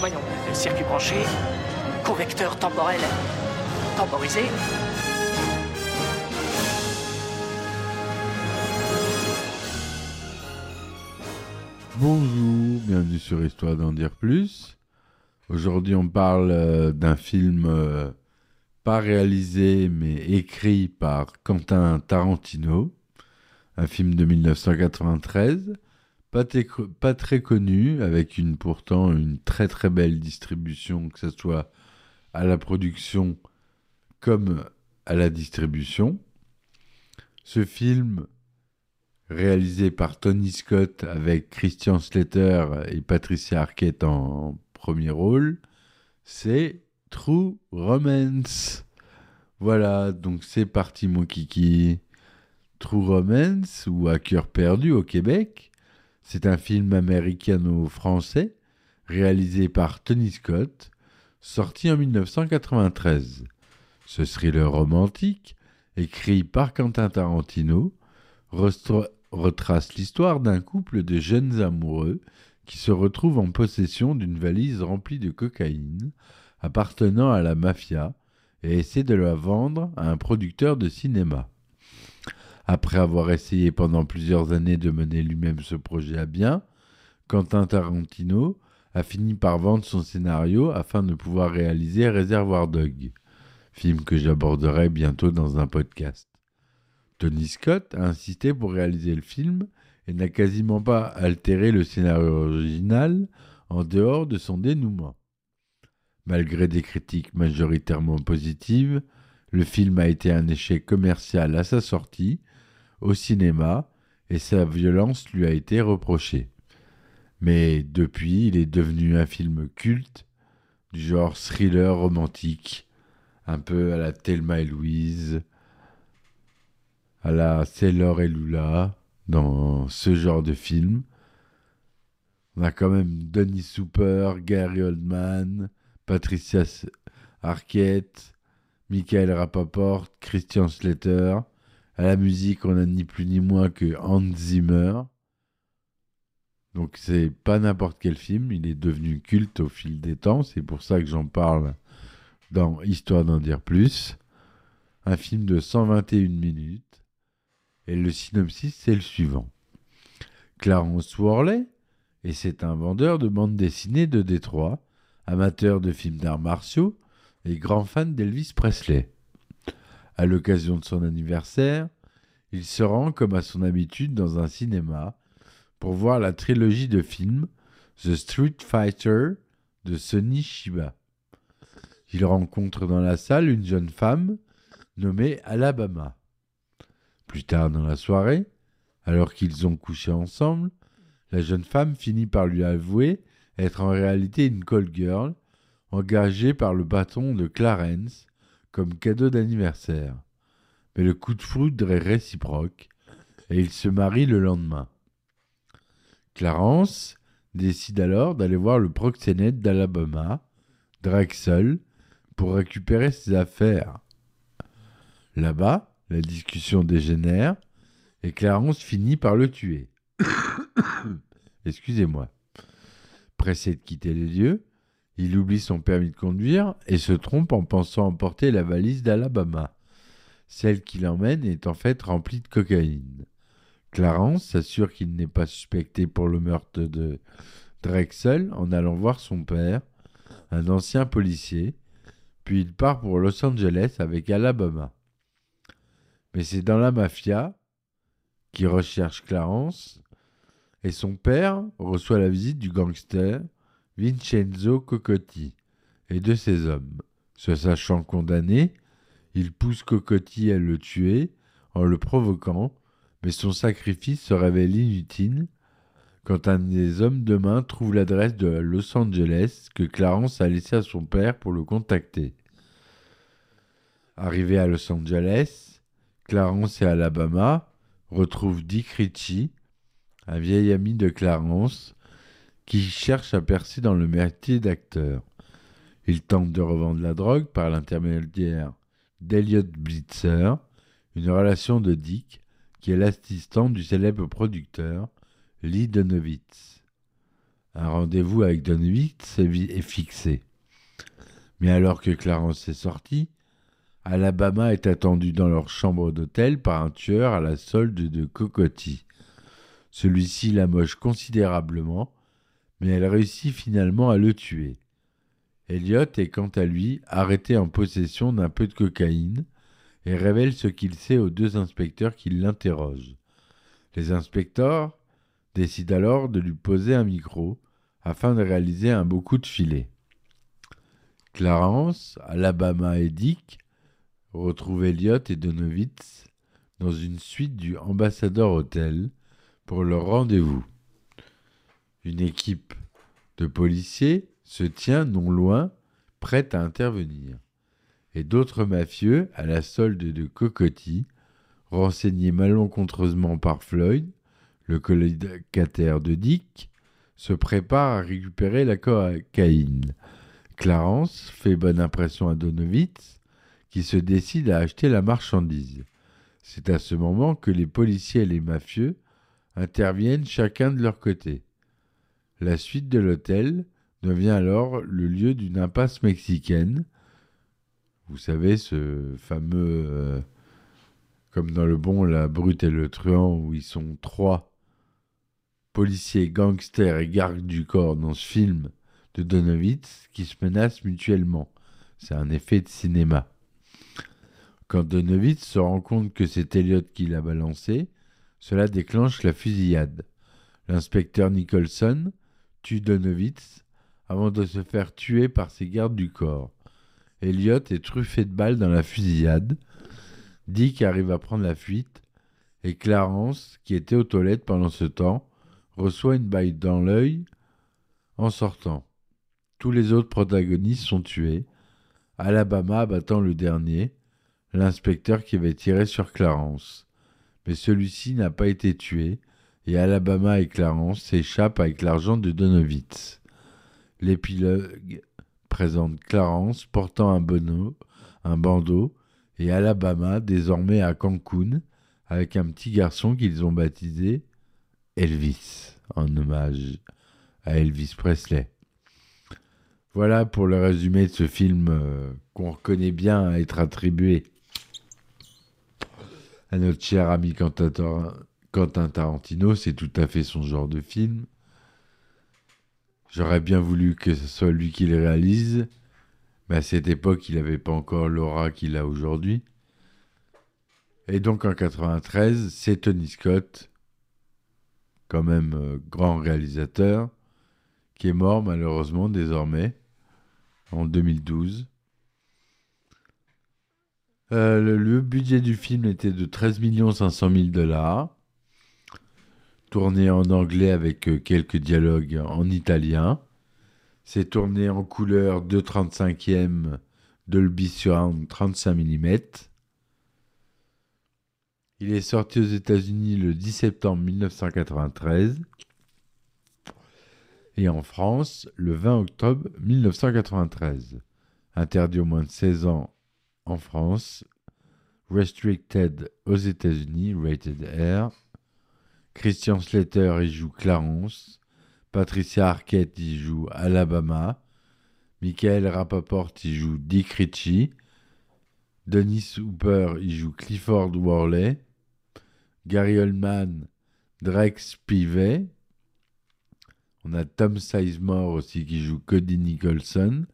Voyons, circuit branché, convecteur temporel temporisé. Bonjour, bienvenue sur Histoire d'en dire plus. Aujourd'hui, on parle euh, d'un film euh, pas réalisé mais écrit par Quentin Tarantino, un film de 1993, pas, très connu, avec pourtant une très très belle distribution, que ce soit à la production comme à la distribution. Ce film réalisé par Tony Scott avec Christian Slater et Patricia Arquette en premier rôle, c'est True Romance. Voilà, donc c'est parti mon kiki. True Romance ou À cœur perdu au Québec, c'est un film américano-français réalisé par Tony Scott, sorti en 1993. Ce thriller romantique, écrit par Quentin Tarantino, retrace l'histoire d'un couple de jeunes amoureux qui se retrouvent en possession d'une valise remplie de cocaïne appartenant à la mafia et essaie de la vendre à un producteur de cinéma. Après avoir essayé pendant plusieurs années de mener lui-même ce projet à bien, Quentin Tarantino a fini par vendre son scénario afin de pouvoir réaliser Réservoir Dog, film que j'aborderai bientôt dans un podcast. Tony Scott a insisté pour réaliser le film et n'a quasiment pas altéré le scénario original en dehors de son dénouement. Malgré des critiques majoritairement positives, le film a été un échec commercial à sa sortie, au cinéma, et sa violence lui a été reprochée. Mais depuis, il est devenu un film culte, du genre thriller romantique, un peu à la Thelma et Louise, à la Sailor et Lula, dans ce genre de film. On a quand même Denis Super, Gary Oldman, Patricia Arquette, Michael Rapaport, Christian Slater. À la musique, on a ni plus ni moins que Hans Zimmer. Donc c'est pas n'importe quel film, il est devenu culte au fil des temps, c'est pour ça que j'en parle dans Histoire d'en dire plus. Un film de 121 minutes. Et le synopsis, c'est le suivant. Clarence Worley, et c'est un vendeur de bandes dessinées de Détroit, amateur de films d'arts martiaux et grand fan d'Elvis Presley. À l'occasion de son anniversaire, il se rend comme à son habitude dans un cinéma pour voir la trilogie de films The Street Fighter de Sonny Shiba. Il rencontre dans la salle une jeune femme nommée Alabama. Plus tard dans la soirée, alors qu'ils ont couché ensemble, la jeune femme finit par lui avouer être en réalité une call girl engagée par le patron de Clarence cadeau d'anniversaire. Mais le coup de foudre est réciproque et ils se marient le lendemain. Clarence décide alors d'aller voir le proxénète d'Alabama, Drexel, pour récupérer ses affaires. Là-bas, la discussion dégénère et Clarence finit par le tuer. Excusez-moi. Pressé de quitter les lieux, il oublie son permis de conduire et se trompe en pensant emporter la valise d'Alabama. Celle qui l'emmène est en fait remplie de cocaïne. Clarence s'assure qu'il n'est pas suspecté pour le meurtre de Drexel en allant voir son père, un ancien policier, puis il part pour Los Angeles avec Alabama. Mais c'est dans la mafia qui recherche Clarence et son père reçoit la visite du gangster Vincenzo Cocotti et de ses hommes. Se sachant condamné, il pousse Cocotti à le tuer en le provoquant, mais son sacrifice se révèle inutile quand un des hommes de main trouve l'adresse de Los Angeles que Clarence a laissé à son père pour le contacter. Arrivé à Los Angeles, Clarence et Alabama retrouvent Dick Ritchie, un vieil ami de Clarence, qui cherche à percer dans le métier d'acteur. Il tente de revendre la drogue par l'intermédiaire d'Elliot Blitzer, une relation de Dick, qui est l'assistant du célèbre producteur Lee Donowitz. Un rendez-vous avec Donowitz est fixé. Mais alors que Clarence est sorti, Alabama est attendu dans leur chambre d'hôtel par un tueur à la solde de cocotti. Celui-ci la moche considérablement, mais elle réussit finalement à le tuer. Elliot est quant à lui arrêté en possession d'un peu de cocaïne et révèle ce qu'il sait aux deux inspecteurs qui l'interrogent. Les inspecteurs décident alors de lui poser un micro afin de réaliser un beau coup de filet. Clarence, Alabama et Dick retrouve Elliot et Donowitz dans une suite du Ambassador Hotel pour leur rendez-vous. Une équipe de policiers se tient non loin, prête à intervenir. Et d'autres mafieux, à la solde de Cocotti, renseignés malencontreusement par Floyd, le colocataire de Dick, se préparent à récupérer la cocaïne. Clarence fait bonne impression à Donowitz qui se décident à acheter la marchandise. C'est à ce moment que les policiers et les mafieux interviennent chacun de leur côté. La suite de l'hôtel devient alors le lieu d'une impasse mexicaine. Vous savez, ce fameux, euh, comme dans le bon, la brute et le truand, où ils sont trois policiers, gangsters et gardes du corps dans ce film de Donowitz qui se menacent mutuellement. C'est un effet de cinéma. Quand Donowitz se rend compte que c'est Elliot qui l'a balancé, cela déclenche la fusillade. L'inspecteur Nicholson tue Donowitz avant de se faire tuer par ses gardes du corps. Elliot est truffé de balles dans la fusillade. Dick arrive à prendre la fuite et Clarence, qui était aux toilettes pendant ce temps, reçoit une balle dans l'œil en sortant. Tous les autres protagonistes sont tués, Alabama battant le dernier, l'inspecteur qui avait tiré sur Clarence. Mais celui-ci n'a pas été tué, et Alabama et Clarence s'échappent avec l'argent de Donowitz. L'épilogue présente Clarence portant un, bonneau, un bandeau et Alabama désormais à Cancun avec un petit garçon qu'ils ont baptisé Elvis, en hommage à Elvis Presley. Voilà pour le résumé de ce film euh, qu'on reconnaît bien à être attribué à notre cher ami Quentin Tarantino, c'est tout à fait son genre de film. J'aurais bien voulu que ce soit lui qui le réalise, mais à cette époque, il n'avait pas encore l'aura qu'il a aujourd'hui. Et donc en 93, c'est Tony Scott, quand même euh, grand réalisateur, qui est mort malheureusement désormais en 2012. Euh, le, budget du film était de 13 500 000 dollars, tourné en anglais avec euh, quelques dialogues en italien. C'est tourné en couleur 2,35e Dolby Surround 35 mm. Il est sorti aux États-Unis le 10 septembre 1993 et en France le 20 octobre 1993. Interdit au moins de 16 ans en France, Restricted aux États-Unis, Rated R. Christian Slater y joue Clarence. Patricia Arquette y joue Alabama. Michael Rapaport y joue Dick Ritchie. Denis Hooper y joue Clifford Worley. Gary Oldman, Drake Spivey. On a Tom Sizemore aussi qui joue Cody Nicholson.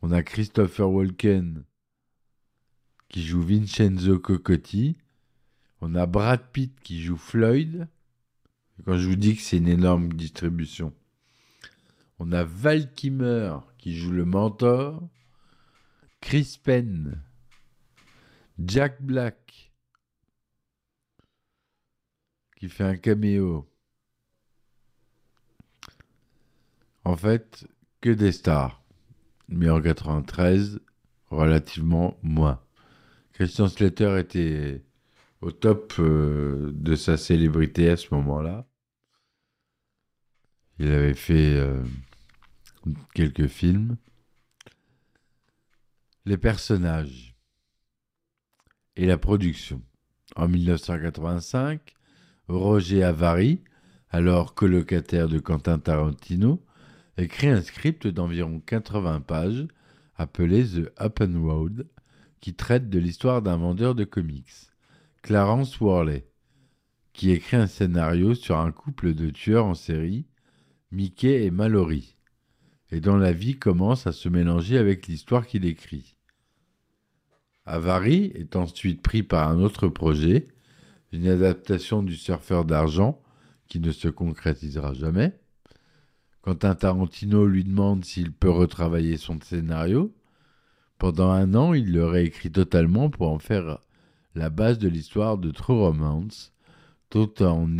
On a Christopher Walken qui joue Vincenzo Cocotti. On a Brad Pitt qui joue Floyd. Quand je vous dis que c'est une énorme distribution. On a Val Kimmer qui joue le mentor. Chris Penn. Jack Black. qui fait un caméo. En fait, que des stars. Mais en 93, relativement moins. Christian Slater était au top euh, de sa célébrité à ce moment-là. Il avait fait euh, quelques films. Les personnages et la production. En 1985, Roger Avary, alors colocataire de Quentin Tarantino, écrit un script d'environ 80 pages appelé The Open Road, qui traite de l'histoire d'un vendeur de comics, Clarence Worley, qui écrit un scénario sur un couple de tueurs en série, Mickey et Mallory, et dont la vie commence à se mélanger avec l'histoire qu'il écrit. Avary est ensuite pris par un autre projet, une adaptation du Surfeur d'argent qui ne se concrétisera jamais. Quentin Tarantino lui demande s'il peut retravailler son scénario. Pendant un an, il le réécrit totalement pour en faire la base de l'histoire de True Romance, tout en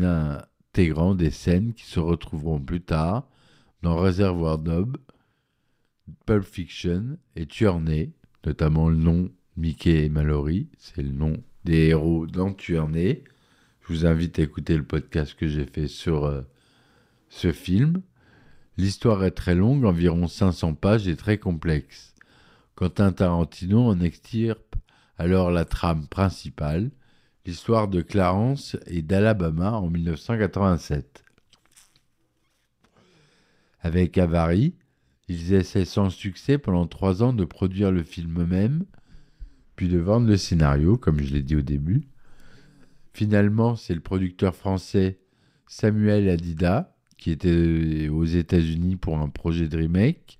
intégrant des scènes qui se retrouveront plus tard dans Réservoir Dogs, Pulp Fiction et Tuernay, notamment le nom Mickey et Mallory, c'est le nom des héros dans. Je vous invite à écouter le podcast que j'ai fait sur euh, ce film. L'histoire est très longue, environ 500 pages et très complexe. Quentin Tarantino en extirpe alors la trame principale, l'histoire de Clarence et d'Alabama en 1987. Avec Avary, ils essaient sans succès pendant trois ans de produire le film eux-mêmes, puis de vendre le scénario, comme je l'ai dit au début. Finalement, c'est le producteur français Samuel Adida, qui était aux États-Unis pour un projet de remake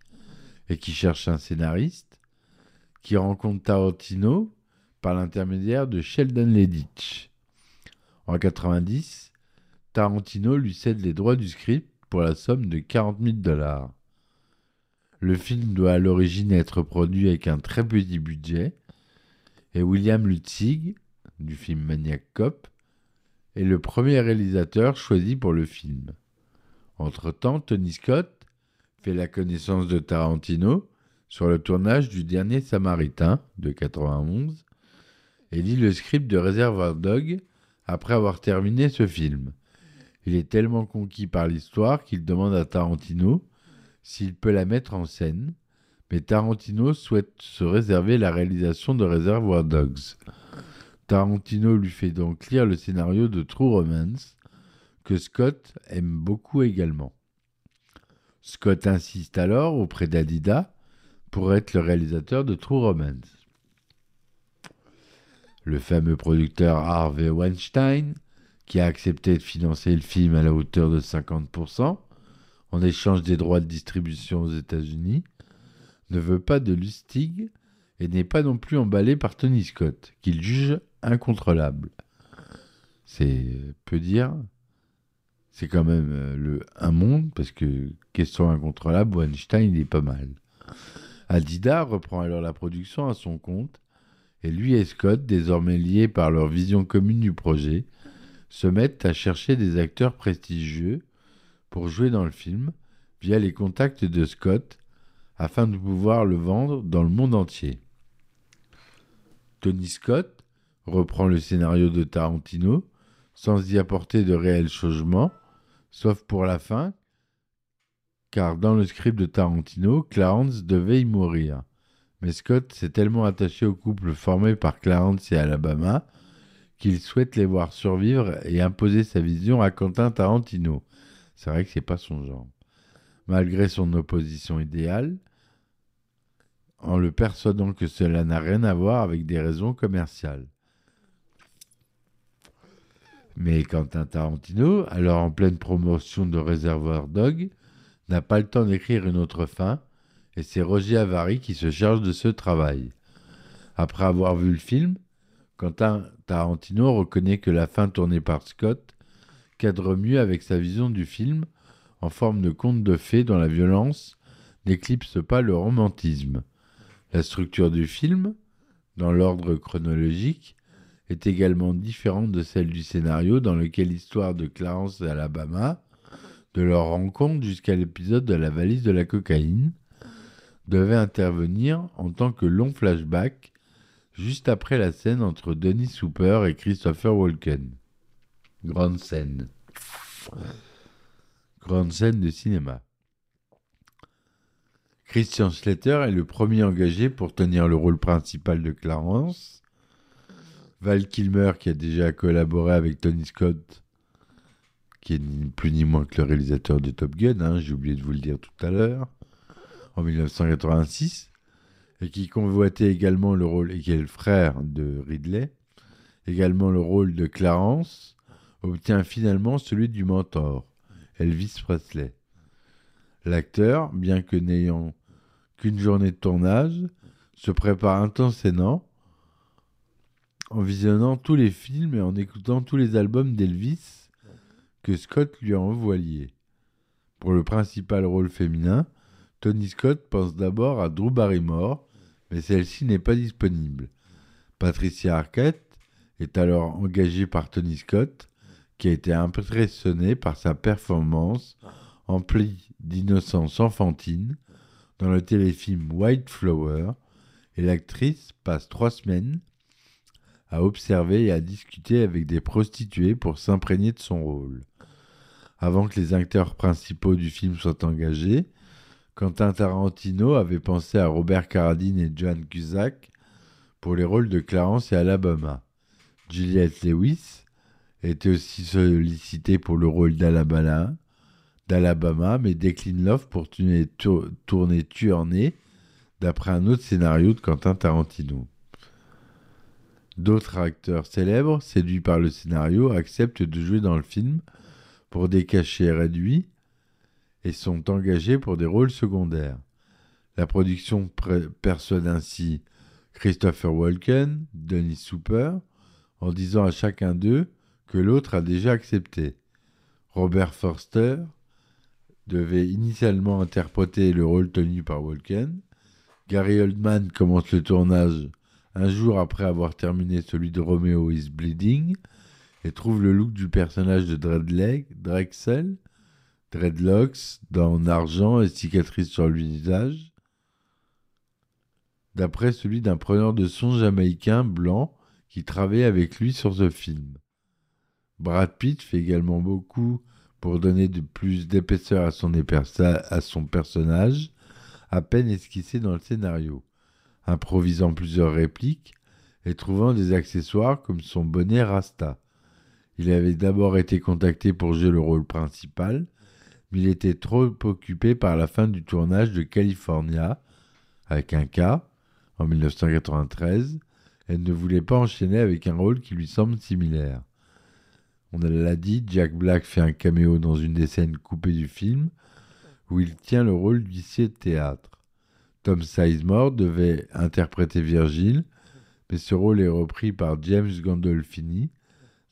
et qui cherche un scénariste, qui rencontre Tarantino par l'intermédiaire de Sheldon Leditch. En 90, Tarantino lui cède les droits du script pour la somme de 40 000 dollars. Le film doit à l'origine être produit avec un très petit budget et William Lutzig, du film Maniac Cop, est le premier réalisateur choisi pour le film. Entre-temps, Tony Scott fait la connaissance de Tarantino sur le tournage du dernier Samaritain de 91 et lit le script de Reservoir Dog après avoir terminé ce film. Il est tellement conquis par l'histoire qu'il demande à Tarantino s'il peut la mettre en scène, mais Tarantino souhaite se réserver la réalisation de Reservoir Dogs. Tarantino lui fait donc lire le scénario de True Romance, que Scott aime beaucoup également. Scott insiste alors auprès d'Adida pour être le réalisateur de True Romance. Le fameux producteur Harvey Weinstein, qui a accepté de financer le film à la hauteur de 50%, en échange des droits de distribution aux États-Unis, ne veut pas de Lustig et n'est pas non plus emballé par Tony Scott, qu'il juge incontrôlable. C'est peu dire. C'est quand même euh, le un monde, parce que question incontrôlable, Weinstein, il est pas mal. Adida reprend alors la production à son compte, et lui et Scott, désormais liés par leur vision commune du projet, se mettent à chercher des acteurs prestigieux pour jouer dans le film via les contacts de Scott afin de pouvoir le vendre dans le monde entier. Tony Scott reprend le scénario de Tarantino sans y apporter de réels changements, sauf pour la fin, car dans le script de Tarantino, Clarence devait y mourir. Mais Scott s'est tellement attaché au couple formé par Clarence et Alabama qu'il souhaite les voir survivre et imposer sa vision à Quentin Tarantino. C'est vrai que c'est pas son genre. Malgré son opposition idéale, en le persuadant que cela n'a rien à voir avec des raisons commerciales. Mais Quentin Tarantino, alors en pleine promotion de Réservoir Dog, n'a pas le temps d'écrire une autre fin, et c'est Roger Avary qui se charge de ce travail. Après avoir vu le film, Quentin Tarantino reconnaît que la fin tournée par Scott cadre mieux avec sa vision du film en forme de conte de fées dont la violence n'éclipse pas le romantisme. La structure du film, dans l'ordre chronologique, est également différente de celle du scénario dans lequel l'histoire de Clarence et Alabama, de leur rencontre jusqu'à l'épisode de la valise de la cocaïne, devait intervenir en tant que long flashback juste après la scène entre Denis Souper et Christopher Walken. Grande scène. Grande scène de cinéma. Christian Slater est le premier engagé pour tenir le rôle principal de Clarence. Val Kilmer, qui a déjà collaboré avec Tony Scott, qui est ni plus ni moins que le réalisateur de Top Gun, hein, j'ai oublié de vous le dire tout à l'heure, en 1986, et qui convoitait également le rôle, et qui est le frère de Ridley, également le rôle de Clarence, obtient finalement celui du mentor, Elvis Presley. L'acteur, bien que n'ayant qu'une journée de tournage, se prépare intensément en visionnant tous les films et en écoutant tous les albums d'Elvis que Scott lui a envoyés. Pour le principal rôle féminin, Tony Scott pense d'abord à Drew Barrymore, mais celle-ci n'est pas disponible. Patricia Arquette est alors engagée par Tony Scott, qui a été impressionné par sa performance emplie d'innocence enfantine dans le téléfilm White Flower, et l'actrice passe trois semaines à observer et à discuter avec des prostituées pour s'imprégner de son rôle. Avant que les acteurs principaux du film soient engagés, Quentin Tarantino avait pensé à Robert Carradine et John Cusack pour les rôles de Clarence et Alabama. Juliette Lewis était aussi sollicitée pour le rôle d'Alabama, mais décline l'offre pour tourner, tourner Tuernay d'après un autre scénario de Quentin Tarantino. D'autres acteurs célèbres, séduits par le scénario, acceptent de jouer dans le film pour des cachets réduits et sont engagés pour des rôles secondaires. La production persuade ainsi Christopher Walken, Denis Souper, en disant à chacun d'eux que l'autre a déjà accepté. Robert Forster devait initialement interpréter le rôle tenu par Walken. Gary Oldman commence le tournage un jour après avoir terminé celui de Romeo is Bleeding et trouve le look du personnage de Drexel, dreadlocks, dents en argent et cicatrices sur le visage, d'après celui d'un preneur de son jamaïcain blanc qui travaillait avec lui sur ce film. Brad Pitt fait également beaucoup pour donner de plus d'épaisseur à son, personnage, à peine esquissé dans le scénario improvisant plusieurs répliques et trouvant des accessoires comme son bonnet Rasta. Il avait d'abord été contacté pour jouer le rôle principal, il était trop occupé par la fin du tournage de California, avec un K, en 1993, et ne voulait pas enchaîner avec un rôle qui lui semble similaire. On l'a dit, Jack Black fait un caméo dans une des scènes coupées du film, où il tient le rôle d'huissier de théâtre. Tom Sizemore devait interpréter Virgile, mais ce rôle est repris par James Gandolfini.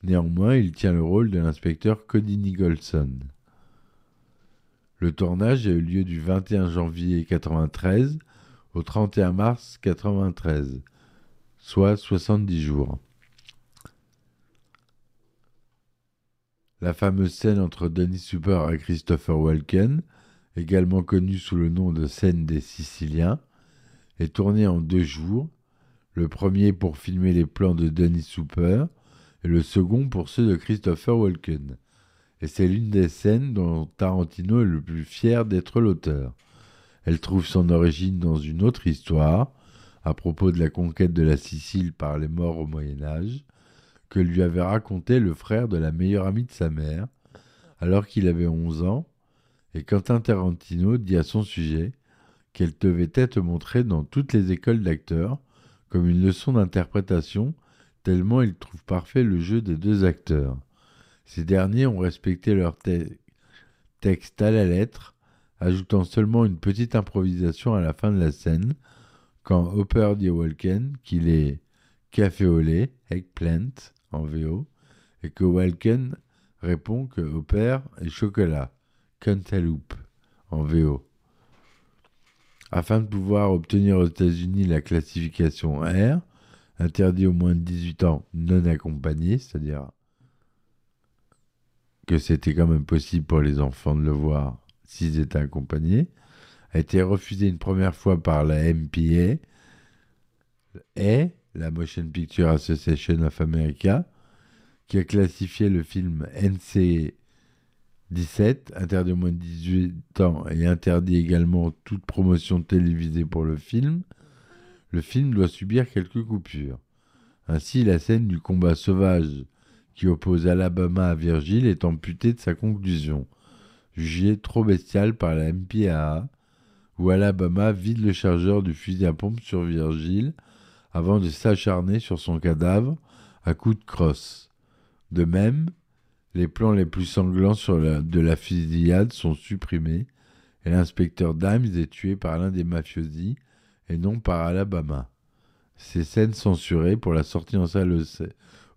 Néanmoins, il tient le rôle de l'inspecteur Cody Nicholson. Le tournage a eu lieu du 21 janvier 1993 au 31 mars 1993, soit 70 jours. La fameuse scène entre Dennis Super et Christopher Walken également connu sous le nom de scène des Siciliens, est tourné en deux jours, le premier pour filmer les plans de Dennis Super et le second pour ceux de Christopher Walken. Et c'est l'une des scènes dont Tarantino est le plus fier d'être l'auteur. Elle trouve son origine dans une autre histoire, à propos de la conquête de la Sicile par les morts au Moyen Âge, que lui avait raconté le frère de la meilleure amie de sa mère, alors qu'il avait 11 ans et Quentin Tarantino dit à son sujet qu'elle devait être montrée dans toutes les écoles d'acteurs comme une leçon d'interprétation, tellement il trouve parfait le jeu des deux acteurs. Ces derniers ont respecté leur texte à la lettre, ajoutant seulement une petite improvisation à la fin de la scène, quand Hopper dit à Walken qu'il est café au lait, eggplant en VO, et que Walken répond que Hopper est chocolat. Cantaloupe en VO. Afin de pouvoir obtenir aux États-Unis la classification R, interdit aux moins de 18 ans non accompagnés, c'est-à-dire que c'était quand même possible pour les enfants de le voir s'ils étaient accompagnés, a été refusé une première fois par la MPA et la Motion Picture Association of America, qui a classifié le film NC 17, interdit aux moins de 18 ans et interdit également toute promotion télévisée pour le film, le film doit subir quelques coupures. Ainsi, la scène du combat sauvage qui oppose Alabama à Virgile est amputée de sa conclusion, jugée trop bestiale par la MPAA, où Alabama vide le chargeur du fusil à pompe sur Virgile avant de s'acharner sur son cadavre à coups de crosse. De même, les plans les plus sanglants de la fusillade sont supprimés et l'inspecteur Dimes est tué par l'un des mafiosi et non par Alabama. Ces scènes censurées pour la sortie en salle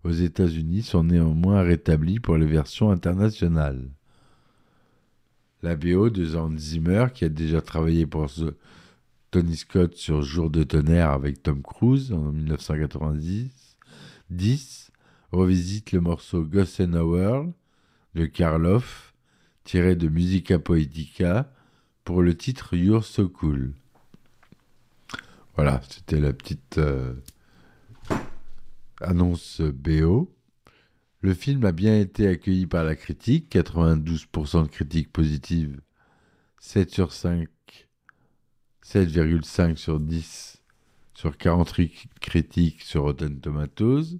aux, États-Unis sont néanmoins rétablies pour les versions internationales. La BO de Hans Zimmer, qui a déjà travaillé pour Tony Scott sur Jour de tonnerre avec Tom Cruise en 1990, 10, revisite le morceau Ghost in a World de Karloff, tiré de Musica Poetica, pour le titre You're So Cool. Voilà, c'était la petite euh, annonce BO. Le film a bien été accueilli par la critique, 92% de critiques positives, 7 sur 5, 7,5 sur 10 sur 48 critiques sur Rotten Tomatoes.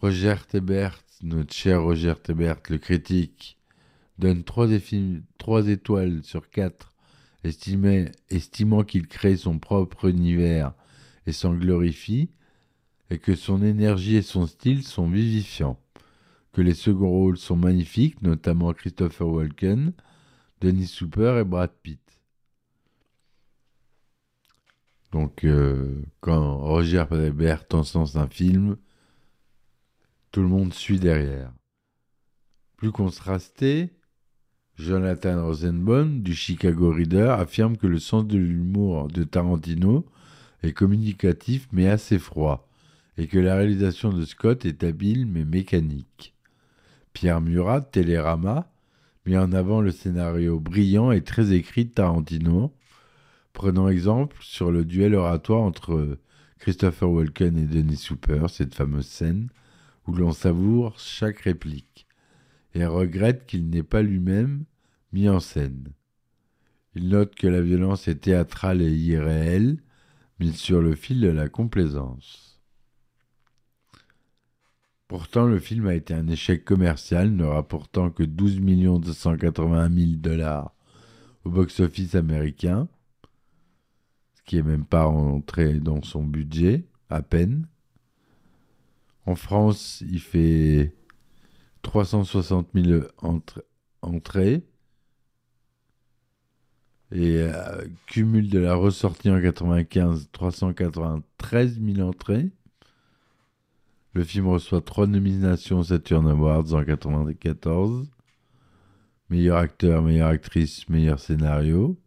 Roger Tebert, notre cher Roger Tebert, le critique, donne 3, étoiles sur 4, estimant qu'il crée son propre univers et s'en glorifie, et que son énergie et son style sont vivifiants, que les seconds rôles sont magnifiques, notamment Christopher Walken, Denis Super et Brad Pitt. Donc, euh, quand Roger Ebert sens un film, tout le monde suit derrière. Plus contrasté, Jonathan Rosenbaum du Chicago Reader affirme que le sens de l'humour de Tarantino est communicatif mais assez froid, et que la réalisation de Scott est habile mais mécanique. Pierre Murat, Télérama, met en avant le scénario brillant et très écrit de Tarantino, prenant exemple sur le duel oratoire entre Christopher Walken et Denis Super, cette fameuse scène où l'on savoure chaque réplique, et regrette qu'il n'ait pas lui-même mis en scène. Il note que la violence est théâtrale et irréelle, mise sur le fil de la complaisance. Pourtant, le film a été un échec commercial, ne rapportant que 12 281 000 dollars au box-office américain, ce qui n'est même pas entré dans son budget, à peine. En France, il fait 360 000 entrées et euh, cumul de la ressortie en 95 393 000 entrées. Le film reçoit trois nominations Saturn Awards en 94. Meilleur acteur, meilleure actrice, meilleur scénario.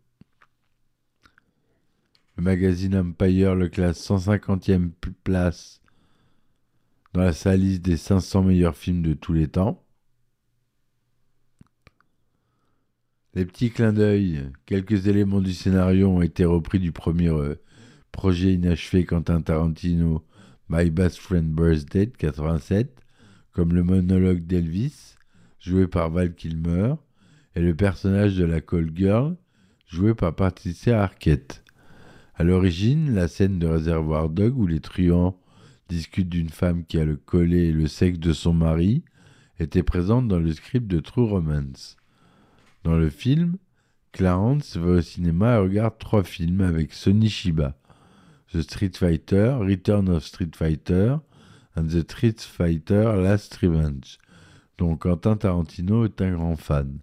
Le magazine Empire le classe 150e place dans sa liste des 500 meilleurs films de tous les temps. Les petits clins d'œil, quelques éléments du scénario ont été repris du premier euh, projet inachevé Quentin Tarantino, My Best Friend Birthday de 87, comme le monologue d'Elvis, joué par Val Kilmer, et le personnage de la Call Girl, joué par Patricia Arquette. À l'origine, la scène de Réservoir Dog où les truands discute d'une femme qui a le collet et le sexe de son mari, était présente dans le script de True Romance. Dans le film, Clarence va au cinéma et regarde trois films avec Sonny Shiba. The Street Fighter, Return of Street Fighter and The Street Fighter Last Revenge, dont Quentin Tarantino est un grand fan.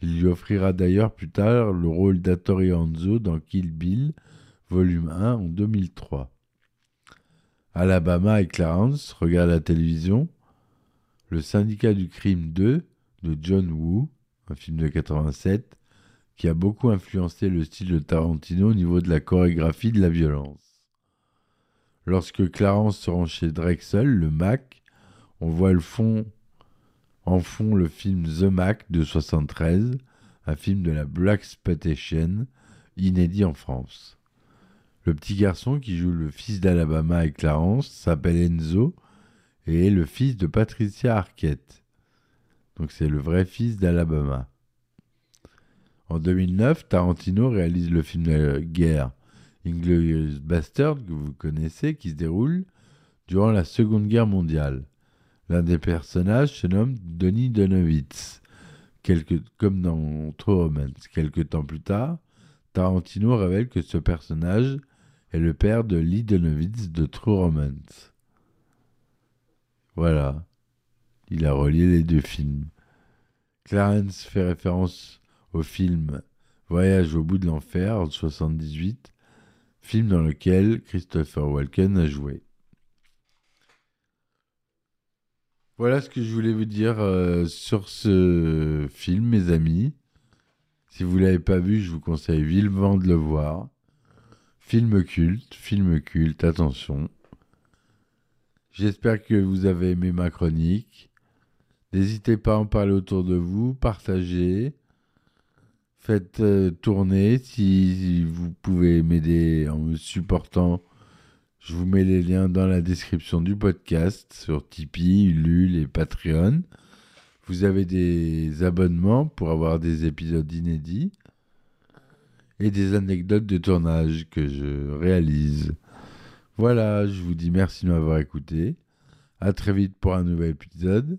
Il lui offrira d'ailleurs plus tard le rôle d'Atori Hanzo dans Kill Bill, volume 1 en 2003. Alabama et Clarence regardent la télévision. Le syndicat du crime 2 de John Woo, un film de 87, qui a beaucoup influencé le style de Tarantino au niveau de la chorégraphie de la violence. Lorsque Clarence se rend chez Drexel, le Mac, on voit le fond, en fond le film The Mac de 73, un film de la Black Exploitation, inédit en France. Le petit garçon qui joue le fils d'Alabama et Clarence s'appelle Enzo et est le fils de Patricia Arquette. Donc c'est le vrai fils d'Alabama. En 2009, Tarantino réalise le film de guerre Inglorious Bastard que vous connaissez qui se déroule durant la Seconde Guerre mondiale. L'un des personnages se nomme Denis Donowitz, comme dans True Romance. Quelques temps plus tard, Tarantino révèle que ce personnage est le père de Lee Donowitz de True Romance. Voilà, il a relié les deux films. Clarence fait référence au film Voyage au bout de l'enfer en 78, film dans lequel Christopher Walken a joué. Voilà ce que je voulais vous dire euh, sur ce film, mes amis. Si vous ne l'avez pas vu, je vous conseille vivement de le voir. Film culte, film culte, attention. J'espère que vous avez aimé ma chronique. N'hésitez pas à en parler autour de vous, partagez. Faites euh, tourner si, vous pouvez m'aider en me supportant. Je vous mets les liens dans la description du podcast sur Tipeee, Ulule et Patreon. Vous avez des abonnements pour avoir des épisodes inédits et des anecdotes de tournage que je réalise. Voilà, je vous dis merci de m'avoir écouté. À très vite pour un nouvel épisode.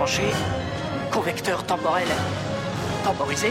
branché, correcteur temporel temporisé,